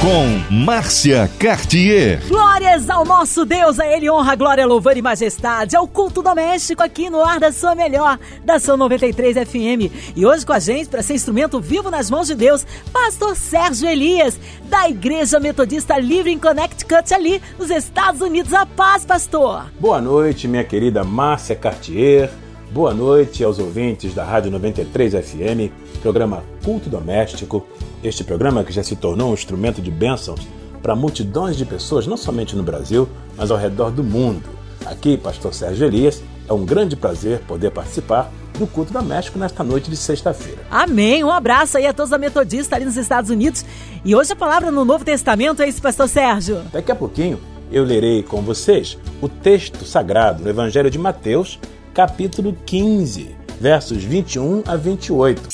Com Márcia Cartier. Glórias ao nosso Deus, a Ele honra, glória, louvor e majestade. Ao culto doméstico aqui no ar da sua melhor, da sua 93 FM. E hoje com a gente, para ser instrumento vivo nas mãos de Deus, Pastor Sérgio Elias, da Igreja Metodista Livre em Connecticut, ali nos Estados Unidos. A paz, pastor. Boa noite, minha querida Márcia Cartier. Boa noite aos ouvintes da Rádio 93 FM, programa Culto Doméstico. Este programa que já se tornou um instrumento de bênçãos para multidões de pessoas, não somente no Brasil, mas ao redor do mundo. Aqui, Pastor Sérgio Elias, é um grande prazer poder participar do culto doméstico nesta noite de sexta-feira. Amém. Um abraço aí a todos da Metodista ali nos Estados Unidos. E hoje a palavra no Novo Testamento é isso, Pastor Sérgio. Daqui a pouquinho eu lerei com vocês o texto sagrado no Evangelho de Mateus, capítulo 15, versos 21 a 28.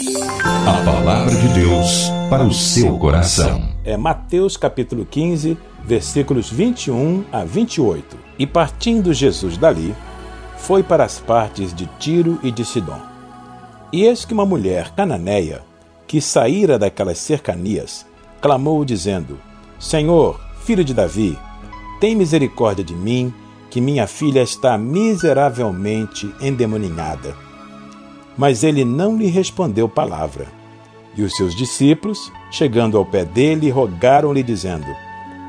A palavra de Deus para o seu coração. É Mateus capítulo 15, versículos 21 a 28. E partindo Jesus dali, foi para as partes de Tiro e de Sidom. E eis que uma mulher cananeia, que saíra daquelas cercanias, clamou dizendo: Senhor, filho de Davi, tem misericórdia de mim, que minha filha está miseravelmente endemoninhada. Mas ele não lhe respondeu palavra. E os seus discípulos, chegando ao pé dele, rogaram-lhe, dizendo: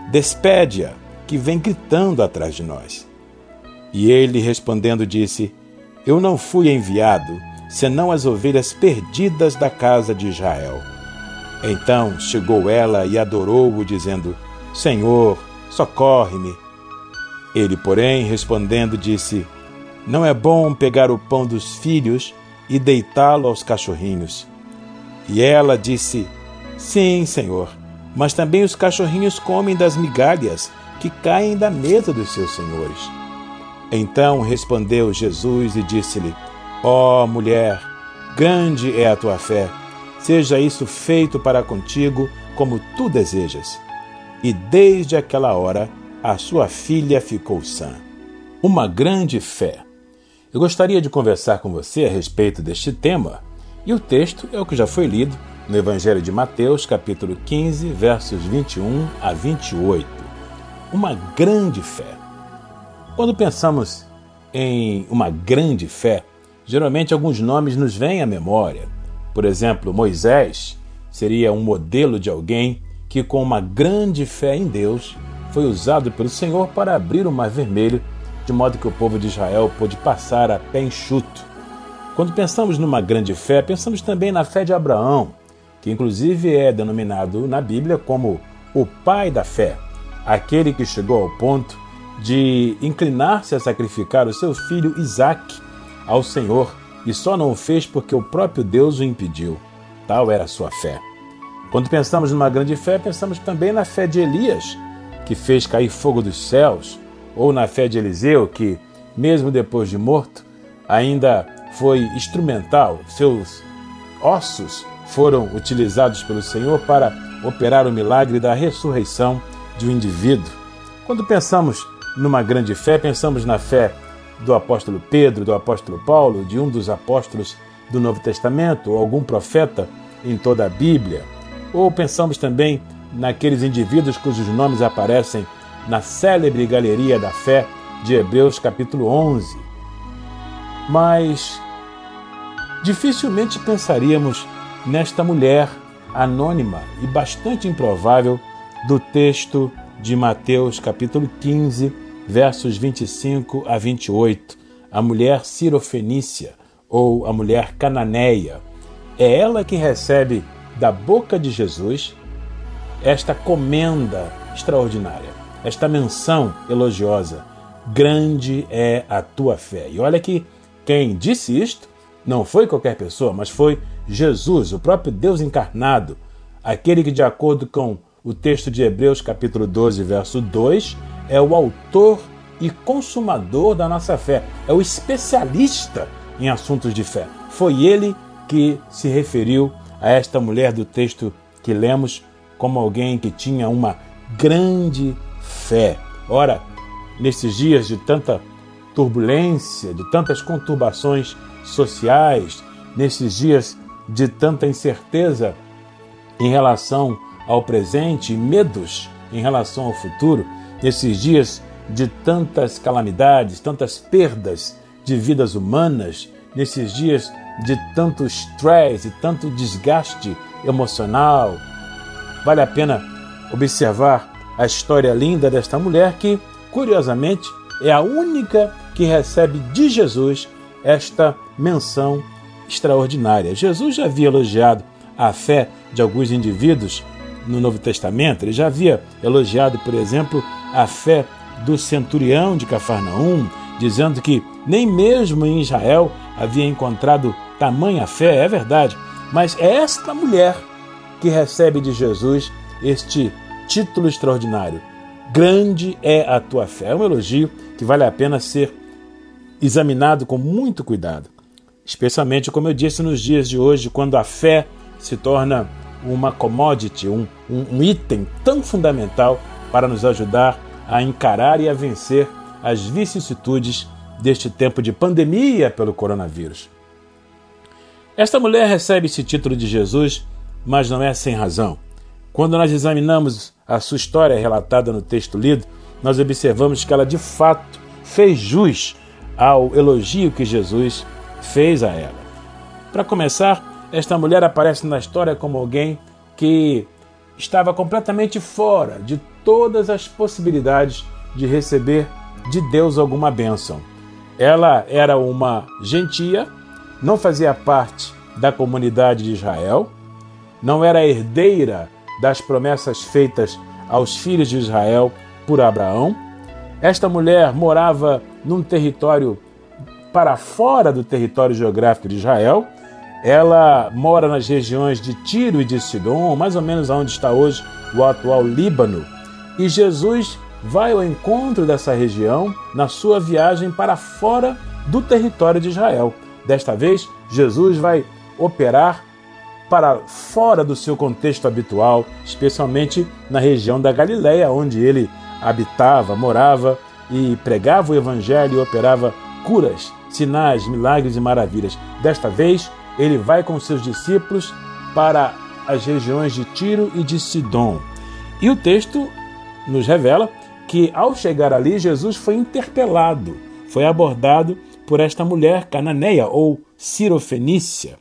Despede-a, que vem gritando atrás de nós. E ele, respondendo, disse: Eu não fui enviado, senão as ovelhas perdidas da casa de Israel. Então chegou ela e adorou-o, dizendo: Senhor, socorre-me. Ele, porém, respondendo, disse: Não é bom pegar o pão dos filhos e deitá-lo aos cachorrinhos. E ela disse: Sim, senhor, mas também os cachorrinhos comem das migalhas que caem da mesa dos seus senhores. Então respondeu Jesus e disse-lhe: Ó oh, mulher, grande é a tua fé, seja isso feito para contigo como tu desejas. E desde aquela hora a sua filha ficou sã. Uma grande fé. Eu gostaria de conversar com você a respeito deste tema, e o texto é o que já foi lido no Evangelho de Mateus, capítulo 15, versos 21 a 28. Uma grande fé. Quando pensamos em uma grande fé, geralmente alguns nomes nos vêm à memória. Por exemplo, Moisés seria um modelo de alguém que, com uma grande fé em Deus, foi usado pelo Senhor para abrir o Mar Vermelho, de modo que o povo de Israel pôde passar a pé enxuto. Quando pensamos numa grande fé, pensamos também na fé de Abraão, que inclusive é denominado na Bíblia como o pai da fé, aquele que chegou ao ponto de inclinar-se a sacrificar o seu filho Isaque ao Senhor e só não o fez porque o próprio Deus o impediu. Tal era a sua fé. Quando pensamos numa grande fé, pensamos também na fé de Elias, que fez cair fogo dos céus, ou na fé de Eliseu, que, mesmo depois de morto, ainda foi instrumental, seus ossos foram utilizados pelo Senhor para operar o milagre da ressurreição de um indivíduo. Quando pensamos numa grande fé, pensamos na fé do apóstolo Pedro, do apóstolo Paulo, de um dos apóstolos do Novo Testamento, ou algum profeta em toda a Bíblia. Ou pensamos também naqueles indivíduos cujos nomes aparecem na célebre Galeria da Fé de Hebreus, capítulo 11. Mas dificilmente pensaríamos nesta mulher anônima e bastante improvável do texto de Mateus, capítulo 15, versos 25 a 28, a mulher cirofenícia ou a mulher cananeia. É ela quem recebe da boca de Jesus esta comenda extraordinária, esta menção elogiosa. Grande é a tua fé. E olha que quem disse isto não foi qualquer pessoa, mas foi Jesus, o próprio Deus encarnado, aquele que, de acordo com o texto de Hebreus, capítulo 12, verso 2, é o autor e consumador da nossa fé, é o especialista em assuntos de fé. Foi ele que se referiu a esta mulher do texto que lemos como alguém que tinha uma grande fé. Ora, nesses dias de tanta turbulência, de tantas conturbações sociais, nesses dias de tanta incerteza em relação ao presente e medos em relação ao futuro, nesses dias de tantas calamidades, tantas perdas de vidas humanas, nesses dias de tanto estresse e tanto desgaste emocional. Vale a pena observar a história linda desta mulher que, curiosamente, é a única que recebe de Jesus esta menção extraordinária. Jesus já havia elogiado a fé de alguns indivíduos no Novo Testamento, ele já havia elogiado, por exemplo, a fé do centurião de Cafarnaum, dizendo que nem mesmo em Israel havia encontrado tamanha fé, é verdade, mas é esta mulher que recebe de Jesus este título extraordinário. Grande é a tua fé. É um elogio que vale a pena ser examinado com muito cuidado. Especialmente, como eu disse, nos dias de hoje, quando a fé se torna uma commodity, um, um, um item tão fundamental para nos ajudar a encarar e a vencer as vicissitudes deste tempo de pandemia pelo coronavírus. Esta mulher recebe esse título de Jesus, mas não é sem razão. Quando nós examinamos a sua história relatada no texto lido, nós observamos que ela de fato fez jus ao elogio que Jesus fez a ela. Para começar, esta mulher aparece na história como alguém que estava completamente fora de todas as possibilidades de receber de Deus alguma bênção. Ela era uma gentia, não fazia parte da comunidade de Israel, não era herdeira das promessas feitas aos filhos de Israel por Abraão. Esta mulher morava num território para fora do território geográfico de Israel. Ela mora nas regiões de Tiro e de Sidom, mais ou menos onde está hoje o atual Líbano. E Jesus vai ao encontro dessa região na sua viagem para fora do território de Israel. Desta vez, Jesus vai operar para fora do seu contexto habitual, especialmente na região da Galiléia, onde ele habitava, morava e pregava o evangelho e operava curas, sinais, milagres e maravilhas. Desta vez, ele vai com seus discípulos para as regiões de Tiro e de Sidom. E o texto nos revela que ao chegar ali, Jesus foi interpelado, foi abordado por esta mulher cananeia ou cirofenícia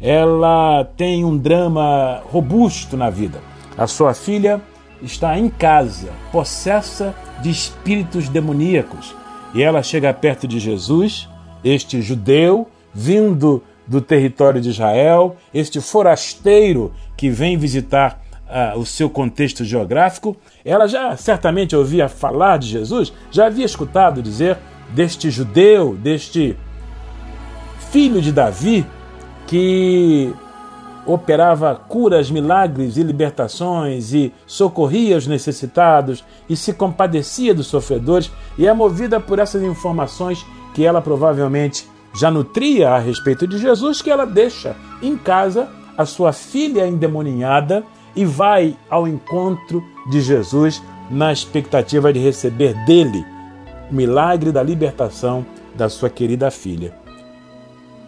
ela tem um drama robusto na vida. A sua filha está em casa, possessa de espíritos demoníacos. E ela chega perto de Jesus, este judeu, vindo do território de Israel, este forasteiro que vem visitar uh, o seu contexto geográfico. Ela já certamente ouvia falar de Jesus, já havia escutado dizer deste judeu, deste filho de Davi, que operava curas, milagres e libertações e socorria os necessitados e se compadecia dos sofredores, e é movida por essas informações que ela provavelmente já nutria a respeito de Jesus, que ela deixa em casa a sua filha endemoninhada e vai ao encontro de Jesus na expectativa de receber dele o milagre da libertação da sua querida filha.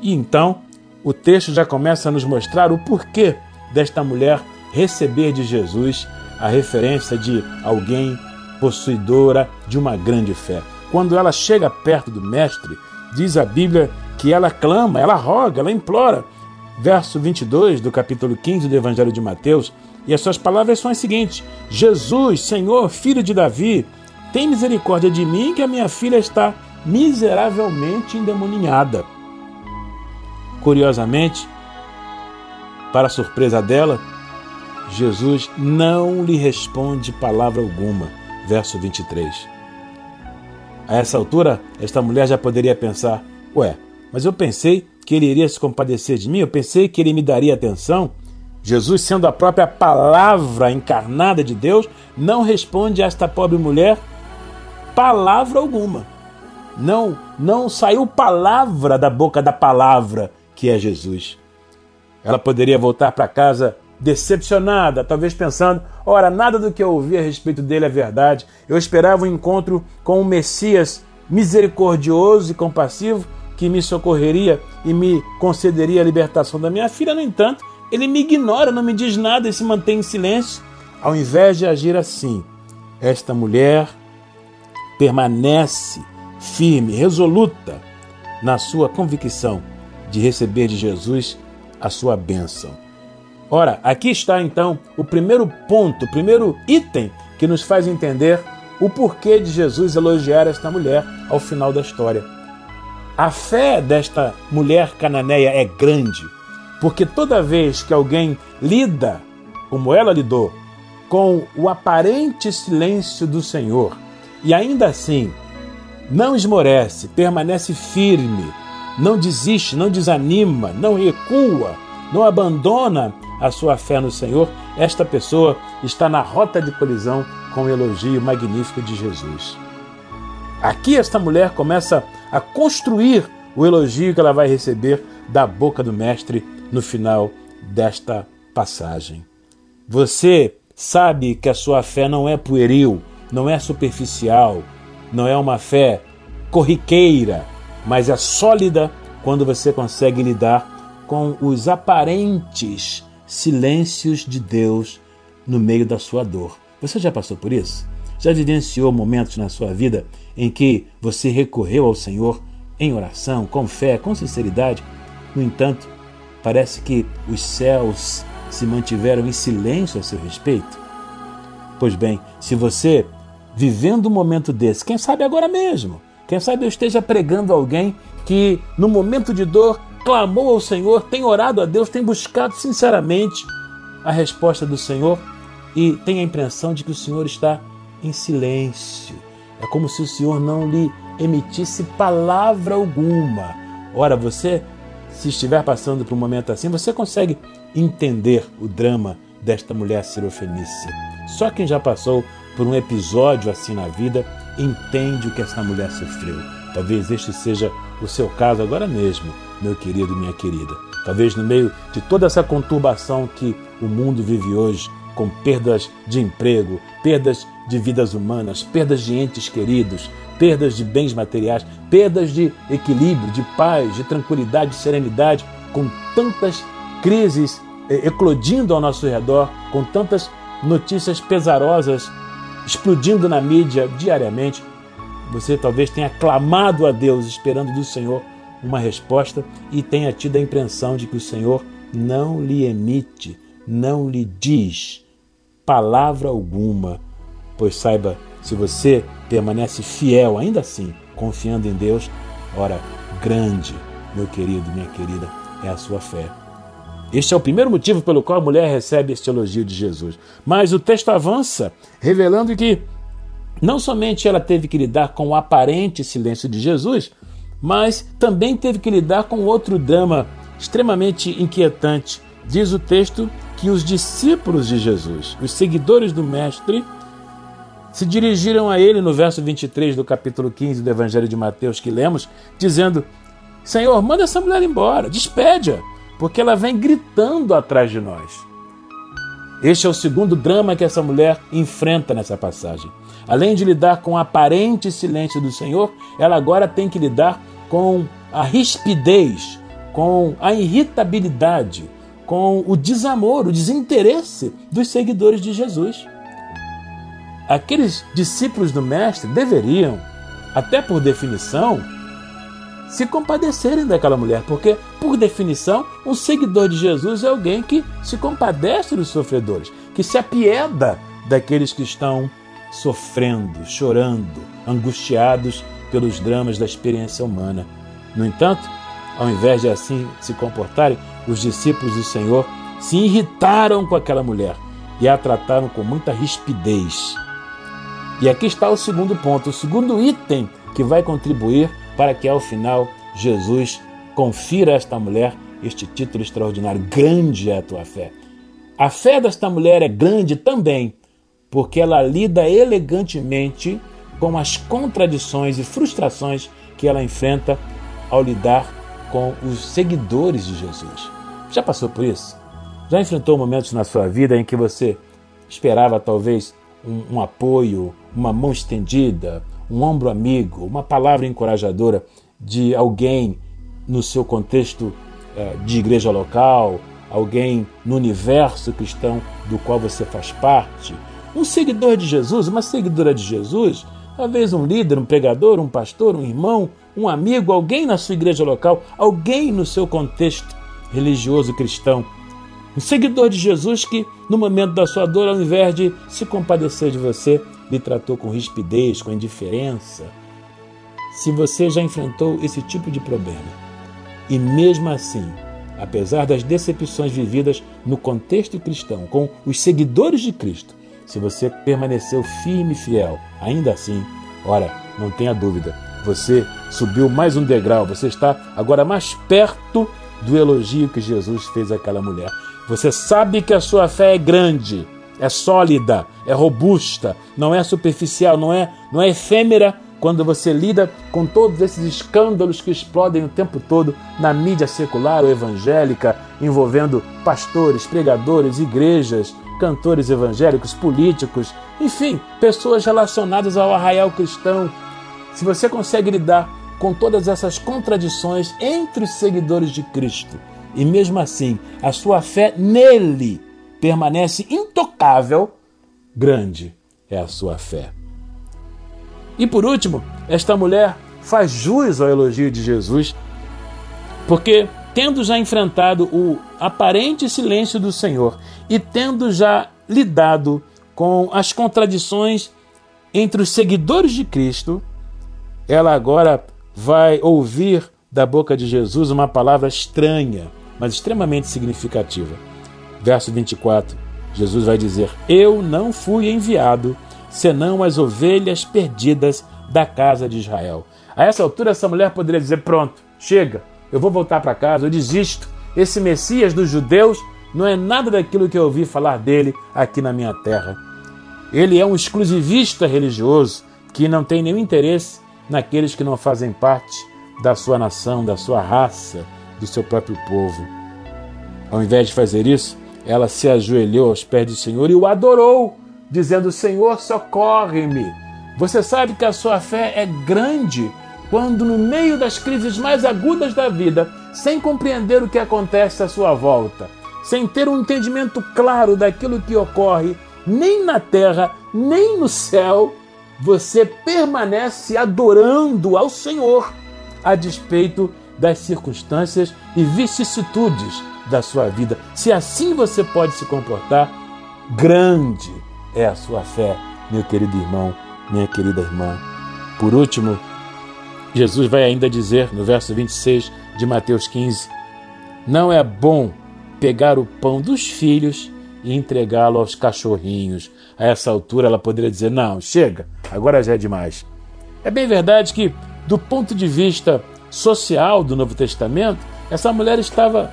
E então o texto já começa a nos mostrar o porquê desta mulher receber de Jesus a referência de alguém possuidora de uma grande fé. Quando ela chega perto do Mestre, diz a Bíblia que ela clama, ela roga, ela implora. Verso 22 do capítulo 15 do Evangelho de Mateus, e as suas palavras são as seguintes: Jesus, Senhor, filho de Davi, tem misericórdia de mim, que a minha filha está miseravelmente endemoninhada. Curiosamente, para surpresa dela, Jesus não lhe responde palavra alguma. Verso 23. A essa altura, esta mulher já poderia pensar: Ué, mas eu pensei que ele iria se compadecer de mim, eu pensei que ele me daria atenção. Jesus, sendo a própria palavra encarnada de Deus, não responde a esta pobre mulher palavra alguma. Não, não saiu palavra da boca da palavra que é Jesus. Ela poderia voltar para casa decepcionada, talvez pensando: ora, nada do que eu ouvi a respeito dele é verdade. Eu esperava um encontro com um Messias misericordioso e compassivo que me socorreria e me concederia a libertação da minha filha. No entanto, ele me ignora, não me diz nada e se mantém em silêncio. Ao invés de agir assim, esta mulher permanece firme, resoluta na sua convicção de receber de Jesus a sua bênção. Ora, aqui está então o primeiro ponto, o primeiro item que nos faz entender o porquê de Jesus elogiar esta mulher ao final da história. A fé desta mulher cananeia é grande, porque toda vez que alguém lida, como ela lidou, com o aparente silêncio do Senhor e ainda assim não esmorece, permanece firme, não desiste, não desanima, não recua, não abandona a sua fé no Senhor, esta pessoa está na rota de colisão com o elogio magnífico de Jesus. Aqui esta mulher começa a construir o elogio que ela vai receber da boca do Mestre no final desta passagem. Você sabe que a sua fé não é pueril, não é superficial, não é uma fé corriqueira, mas é sólida quando você consegue lidar com os aparentes silêncios de Deus no meio da sua dor. Você já passou por isso? Já vivenciou momentos na sua vida em que você recorreu ao Senhor em oração, com fé, com sinceridade? No entanto, parece que os céus se mantiveram em silêncio a seu respeito? Pois bem, se você, vivendo um momento desse, quem sabe agora mesmo, quem sabe eu esteja pregando alguém que, no momento de dor, clamou ao Senhor, tem orado a Deus, tem buscado sinceramente a resposta do Senhor e tem a impressão de que o Senhor está em silêncio. É como se o Senhor não lhe emitisse palavra alguma. Ora, você, se estiver passando por um momento assim, você consegue entender o drama desta mulher sirofenícia. Só quem já passou por um episódio assim na vida entende o que essa mulher sofreu. Talvez este seja o seu caso agora mesmo meu querido, minha querida. Talvez no meio de toda essa conturbação que o mundo vive hoje, com perdas de emprego, perdas de vidas humanas, perdas de entes queridos, perdas de bens materiais, perdas de equilíbrio, de paz, de tranquilidade, de serenidade, com tantas crises eh, eclodindo ao nosso redor, com tantas notícias pesarosas explodindo na mídia diariamente, você talvez tenha clamado a Deus esperando do Senhor uma resposta e tenha tido a impressão de que o Senhor não lhe emite, não lhe diz palavra alguma. Pois saiba, se você permanece fiel ainda assim, confiando em Deus, ora, grande, meu querido, minha querida, é a sua fé. Este é o primeiro motivo pelo qual a mulher recebe este elogio de Jesus. Mas o texto avança, revelando que não somente ela teve que lidar com o aparente silêncio de Jesus, mas também teve que lidar com outro drama extremamente inquietante. Diz o texto que os discípulos de Jesus, os seguidores do Mestre, se dirigiram a ele no verso 23 do capítulo 15 do Evangelho de Mateus que lemos, dizendo: Senhor, manda essa mulher embora, despede-a, porque ela vem gritando atrás de nós. Este é o segundo drama que essa mulher enfrenta nessa passagem. Além de lidar com o aparente silêncio do Senhor, ela agora tem que lidar com a rispidez, com a irritabilidade, com o desamor, o desinteresse dos seguidores de Jesus. Aqueles discípulos do Mestre deveriam, até por definição, se compadecerem daquela mulher, porque, por definição, um seguidor de Jesus é alguém que se compadece dos sofredores, que se apieda daqueles que estão sofrendo, chorando, angustiados pelos dramas da experiência humana. No entanto, ao invés de assim se comportarem, os discípulos do Senhor se irritaram com aquela mulher e a trataram com muita rispidez. E aqui está o segundo ponto, o segundo item que vai contribuir para que ao final Jesus confira a esta mulher este título extraordinário: Grande é a tua fé. A fé desta mulher é grande também, porque ela lida elegantemente com as contradições e frustrações que ela enfrenta ao lidar com os seguidores de Jesus. Já passou por isso? Já enfrentou momentos na sua vida em que você esperava talvez um, um apoio, uma mão estendida, um ombro amigo, uma palavra encorajadora de alguém no seu contexto eh, de igreja local, alguém no universo cristão do qual você faz parte, um seguidor de Jesus, uma seguidora de Jesus, talvez um líder, um pregador, um pastor, um irmão, um amigo, alguém na sua igreja local, alguém no seu contexto religioso cristão. Um seguidor de Jesus que, no momento da sua dor, ao invés de se compadecer de você, lhe tratou com rispidez, com indiferença. Se você já enfrentou esse tipo de problema e mesmo assim apesar das decepções vividas no contexto cristão, com os seguidores de Cristo, se você permaneceu firme e fiel, ainda assim, ora, não tenha dúvida, você subiu mais um degrau, você está agora mais perto do elogio que Jesus fez àquela mulher. Você sabe que a sua fé é grande, é sólida, é robusta, não é superficial, não é, não é efêmera quando você lida com todos esses escândalos que explodem o tempo todo na mídia secular ou evangélica, envolvendo pastores, pregadores, igrejas, cantores evangélicos, políticos, enfim, pessoas relacionadas ao arraial cristão. Se você consegue lidar com todas essas contradições entre os seguidores de Cristo e mesmo assim a sua fé nele permanece intocável, grande é a sua fé. E por último, esta mulher faz jus ao elogio de Jesus, porque tendo já enfrentado o aparente silêncio do Senhor e tendo já lidado com as contradições entre os seguidores de Cristo, ela agora vai ouvir da boca de Jesus uma palavra estranha, mas extremamente significativa. Verso 24, Jesus vai dizer: Eu não fui enviado senão as ovelhas perdidas da casa de Israel. A essa altura, essa mulher poderia dizer: Pronto, chega, eu vou voltar para casa, eu desisto. Esse Messias dos judeus não é nada daquilo que eu ouvi falar dele aqui na minha terra. Ele é um exclusivista religioso que não tem nenhum interesse naqueles que não fazem parte da sua nação, da sua raça, do seu próprio povo. Ao invés de fazer isso, ela se ajoelhou aos pés do Senhor e o adorou dizendo: Senhor, socorre-me. Você sabe que a sua fé é grande quando, no meio das crises mais agudas da vida, sem compreender o que acontece à sua volta, sem ter um entendimento claro daquilo que ocorre, nem na terra, nem no céu, você permanece adorando ao Senhor, a despeito das circunstâncias e vicissitudes da sua vida. Se assim você pode se comportar, grande é a sua fé, meu querido irmão, minha querida irmã. Por último, Jesus vai ainda dizer no verso 26 de Mateus 15: Não é bom pegar o pão dos filhos e entregá-lo aos cachorrinhos. A essa altura ela poderia dizer: Não, chega, agora já é demais. É bem verdade que, do ponto de vista social do Novo Testamento, essa mulher estava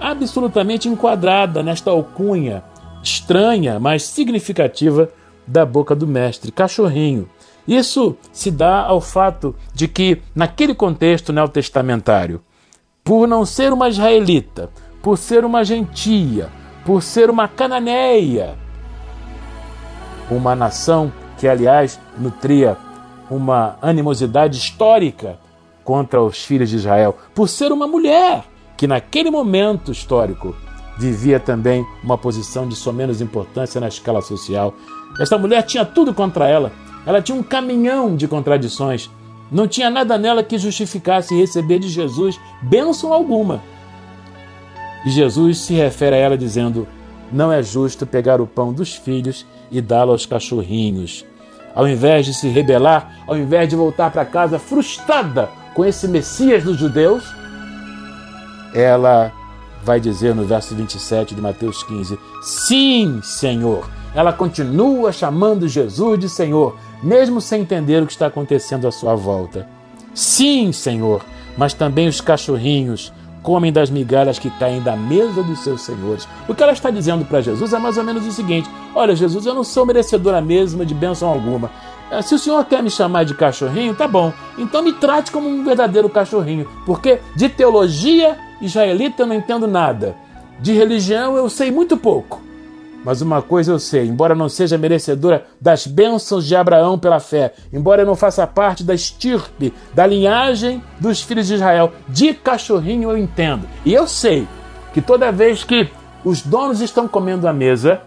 absolutamente enquadrada nesta alcunha estranha, mas significativa da boca do mestre, cachorrinho. Isso se dá ao fato de que, naquele contexto neotestamentário, por não ser uma israelita, por ser uma gentia, por ser uma cananeia, uma nação que, aliás, nutria uma animosidade histórica contra os filhos de Israel, por ser uma mulher que, naquele momento histórico, vivia também uma posição de somenos importância na escala social. Essa mulher tinha tudo contra ela. Ela tinha um caminhão de contradições. Não tinha nada nela que justificasse receber de Jesus bênção alguma. E Jesus se refere a ela dizendo: Não é justo pegar o pão dos filhos e dá-lo aos cachorrinhos. Ao invés de se rebelar, ao invés de voltar para casa frustrada com esse Messias dos judeus, ela vai dizer no verso 27 de Mateus 15: Sim, Senhor. Ela continua chamando Jesus de Senhor, mesmo sem entender o que está acontecendo à sua volta. Sim, Senhor, mas também os cachorrinhos comem das migalhas que caem da mesa dos seus senhores. O que ela está dizendo para Jesus é mais ou menos o seguinte: Olha, Jesus, eu não sou merecedora mesma de bênção alguma. Eh, se o senhor quer me chamar de cachorrinho, tá bom. Então me trate como um verdadeiro cachorrinho, porque de teologia israelita eu não entendo nada. De religião eu sei muito pouco. Mas uma coisa eu sei, embora não seja merecedora das bênçãos de Abraão pela fé, embora eu não faça parte da estirpe, da linhagem dos filhos de Israel, de cachorrinho eu entendo. E eu sei que toda vez que os donos estão comendo à mesa,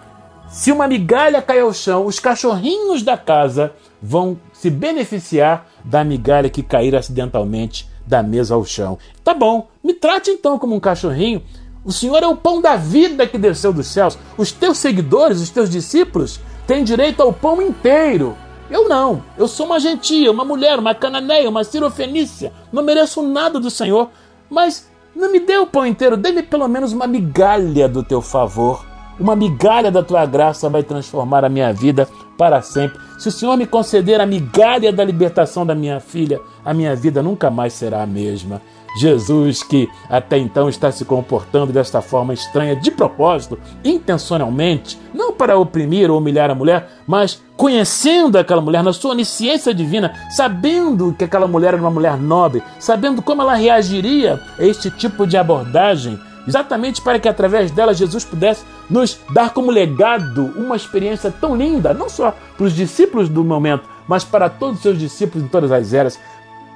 se uma migalha cai ao chão, os cachorrinhos da casa vão se beneficiar da migalha que cair acidentalmente da mesa ao chão. Tá bom, me trate então como um cachorrinho. O Senhor é o pão da vida que desceu dos céus. Os teus seguidores, os teus discípulos, têm direito ao pão inteiro. Eu não. Eu sou uma gentia, uma mulher, uma cananeia, uma cirofenícia. Não mereço nada do Senhor. Mas não me dê o pão inteiro, dê-me pelo menos uma migalha do teu favor. Uma migalha da tua graça vai transformar a minha vida para sempre. Se o Senhor me conceder a migalha da libertação da minha filha, a minha vida nunca mais será a mesma. Jesus, que até então está se comportando desta forma estranha, de propósito, intencionalmente, não para oprimir ou humilhar a mulher, mas conhecendo aquela mulher na sua onisciência divina, sabendo que aquela mulher era uma mulher nobre, sabendo como ela reagiria a este tipo de abordagem, exatamente para que através dela Jesus pudesse nos dar como legado uma experiência tão linda, não só para os discípulos do momento, mas para todos os seus discípulos em todas as eras.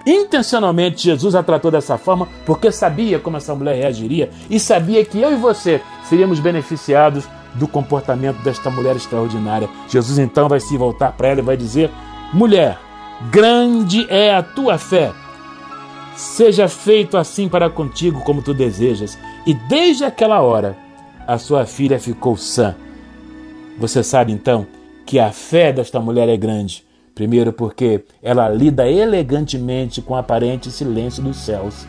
Intencionalmente Jesus a tratou dessa forma porque sabia como essa mulher reagiria e sabia que eu e você seríamos beneficiados do comportamento desta mulher extraordinária. Jesus então vai se voltar para ela e vai dizer: Mulher, grande é a tua fé. Seja feito assim para contigo como tu desejas. E desde aquela hora, a sua filha ficou sã. Você sabe então que a fé desta mulher é grande. Primeiro, porque ela lida elegantemente com o aparente silêncio dos céus.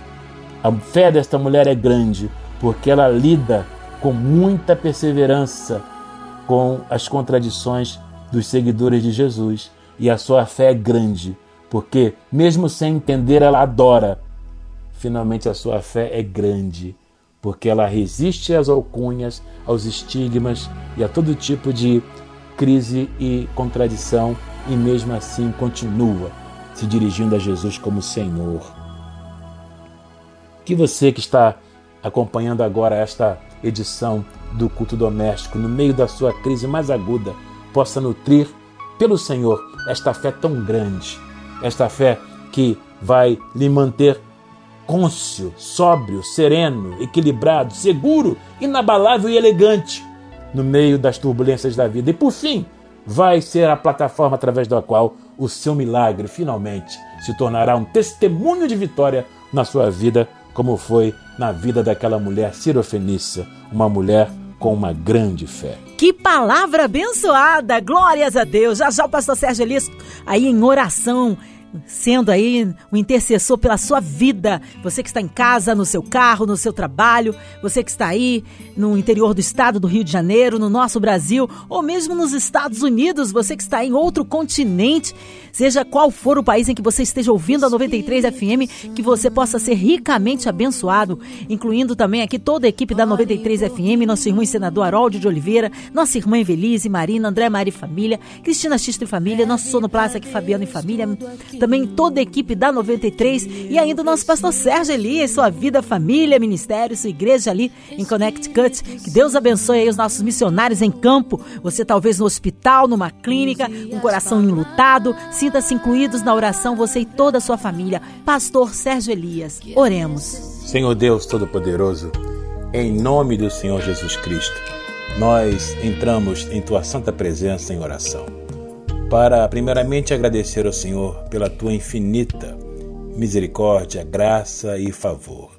A fé desta mulher é grande, porque ela lida com muita perseverança com as contradições dos seguidores de Jesus. E a sua fé é grande, porque, mesmo sem entender, ela adora. Finalmente, a sua fé é grande, porque ela resiste às alcunhas, aos estigmas e a todo tipo de crise e contradição e mesmo assim continua se dirigindo a Jesus como Senhor. Que você que está acompanhando agora esta edição do culto doméstico, no meio da sua crise mais aguda, possa nutrir pelo Senhor esta fé tão grande, esta fé que vai lhe manter cônscio, sóbrio, sereno, equilibrado, seguro, inabalável e elegante no meio das turbulências da vida. E por fim, vai ser a plataforma através da qual o seu milagre finalmente se tornará um testemunho de vitória na sua vida, como foi na vida daquela mulher cirofenícia, uma mulher com uma grande fé. Que palavra abençoada! Glórias a Deus! Já já o pastor Sérgio Elias aí em oração sendo aí um intercessor pela sua vida. Você que está em casa, no seu carro, no seu trabalho, você que está aí no interior do estado do Rio de Janeiro, no nosso Brasil, ou mesmo nos Estados Unidos, você que está em outro continente, seja qual for o país em que você esteja ouvindo a 93 FM, que você possa ser ricamente abençoado, incluindo também aqui toda a equipe da 93 FM, nosso irmão e senador Haroldo de Oliveira, nossa irmã Evelise, Marina, André Mari Família, Cristina Xista e Família, nosso sonoplasta aqui Fabiano e Família, também toda a equipe da 93 e ainda o nosso pastor Sérgio Elias, sua vida, família, ministério, sua igreja ali em Connecticut. Que Deus abençoe aí os nossos missionários em campo. Você talvez no hospital, numa clínica, com um coração enlutado, sinta-se incluídos na oração, você e toda a sua família. Pastor Sérgio Elias, oremos. Senhor Deus Todo-Poderoso, em nome do Senhor Jesus Cristo, nós entramos em tua santa presença em oração para primeiramente agradecer ao Senhor pela tua infinita misericórdia, graça e favor.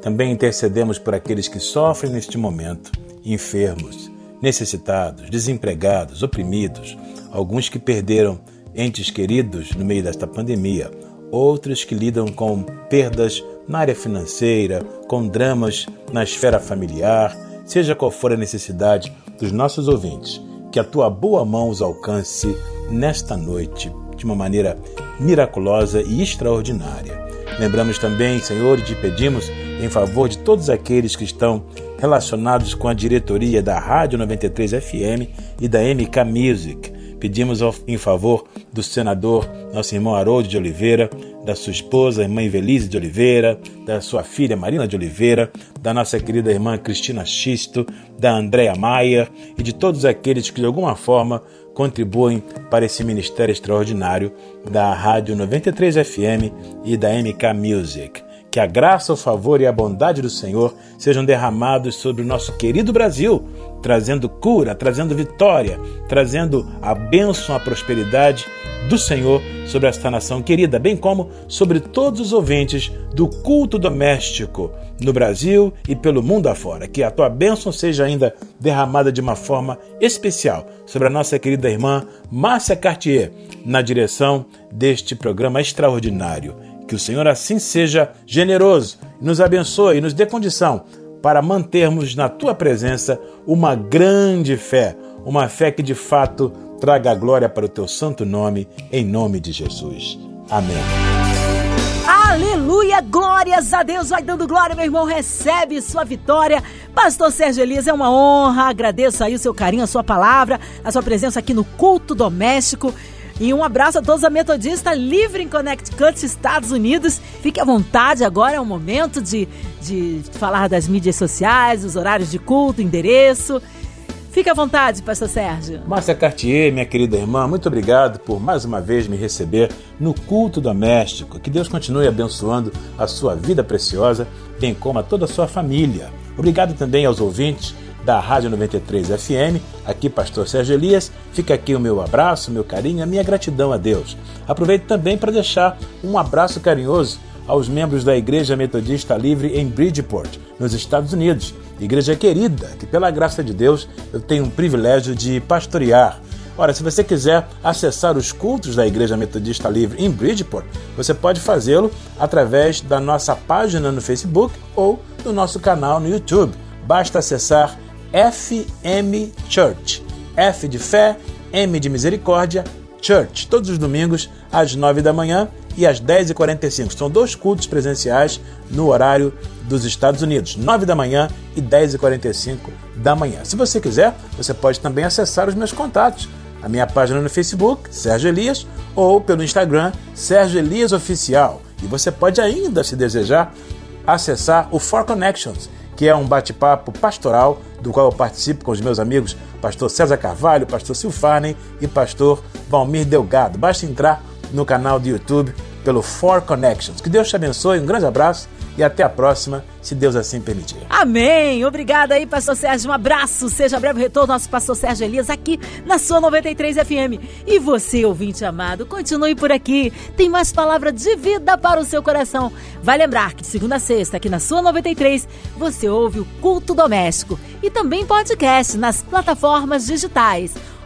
Também intercedemos por aqueles que sofrem neste momento, enfermos, necessitados, desempregados, oprimidos, alguns que perderam entes queridos no meio desta pandemia, outros que lidam com perdas na área financeira, com dramas na esfera familiar, seja qual for a necessidade dos nossos ouvintes, que a tua boa mão os alcance nesta noite de uma maneira miraculosa e extraordinária. Lembramos também, Senhor, e te pedimos em favor de todos aqueles que estão relacionados com a diretoria da Rádio 93 FM e da MK Music. Pedimos em favor do senador, nosso irmão Haroldo de Oliveira, da sua esposa, irmã Evelise de Oliveira, da sua filha Marina de Oliveira, da nossa querida irmã Cristina Xisto, da Andréa Maia e de todos aqueles que de alguma forma contribuem para esse ministério extraordinário da Rádio 93 FM e da MK Music. Que a graça, o favor e a bondade do Senhor sejam derramados sobre o nosso querido Brasil, trazendo cura, trazendo vitória, trazendo a bênção, a prosperidade do Senhor sobre esta nação querida, bem como sobre todos os ouvintes do culto doméstico no Brasil e pelo mundo afora. Que a tua bênção seja ainda derramada de uma forma especial sobre a nossa querida irmã Márcia Cartier, na direção deste programa extraordinário. Que o Senhor assim seja generoso, nos abençoe e nos dê condição para mantermos na tua presença uma grande fé, uma fé que de fato traga glória para o teu santo nome, em nome de Jesus. Amém. Aleluia, glórias a Deus, vai dando glória, meu irmão, recebe sua vitória. Pastor Sérgio Elias, é uma honra, agradeço aí o seu carinho, a sua palavra, a sua presença aqui no culto doméstico. E um abraço a todos a Metodista Livre em Connecticut, Estados Unidos. Fique à vontade, agora é o momento de, de falar das mídias sociais, os horários de culto, endereço. Fique à vontade, pastor Sérgio. Márcia Cartier, minha querida irmã, muito obrigado por mais uma vez me receber no culto doméstico. Que Deus continue abençoando a sua vida preciosa, bem como a toda a sua família. Obrigado também aos ouvintes da Rádio 93 FM, aqui Pastor Sérgio Elias. Fica aqui o meu abraço, meu carinho, a minha gratidão a Deus. Aproveito também para deixar um abraço carinhoso aos membros da Igreja Metodista Livre em Bridgeport, nos Estados Unidos. Igreja querida, que pela graça de Deus eu tenho o privilégio de pastorear. Ora, se você quiser acessar os cultos da Igreja Metodista Livre em Bridgeport, você pode fazê-lo através da nossa página no Facebook ou do nosso canal no YouTube. Basta acessar FM Church. F de fé, M de misericórdia, Church, todos os domingos às 9 da manhã e às 10h45. São dois cultos presenciais no horário dos Estados Unidos, 9 da manhã e 10h45 da manhã. Se você quiser, você pode também acessar os meus contatos. A minha página no Facebook, Sérgio Elias, ou pelo Instagram, Sérgio Elias Oficial. E você pode ainda, se desejar, acessar o For Connections, que é um bate-papo pastoral do qual eu participo com os meus amigos pastor César Carvalho, pastor Silfarney e pastor Valmir Delgado. Basta entrar no canal do YouTube pelo For Connections. Que Deus te abençoe, um grande abraço e até a próxima, se Deus assim permitir. Amém. Obrigada aí, pastor Sérgio. Um abraço. Seja breve retorno nosso pastor Sérgio Elias aqui na sua 93 FM. E você, ouvinte amado, continue por aqui. Tem mais palavra de vida para o seu coração. Vai lembrar que de segunda a sexta, aqui na sua 93, você ouve o Culto Doméstico e também podcast nas plataformas digitais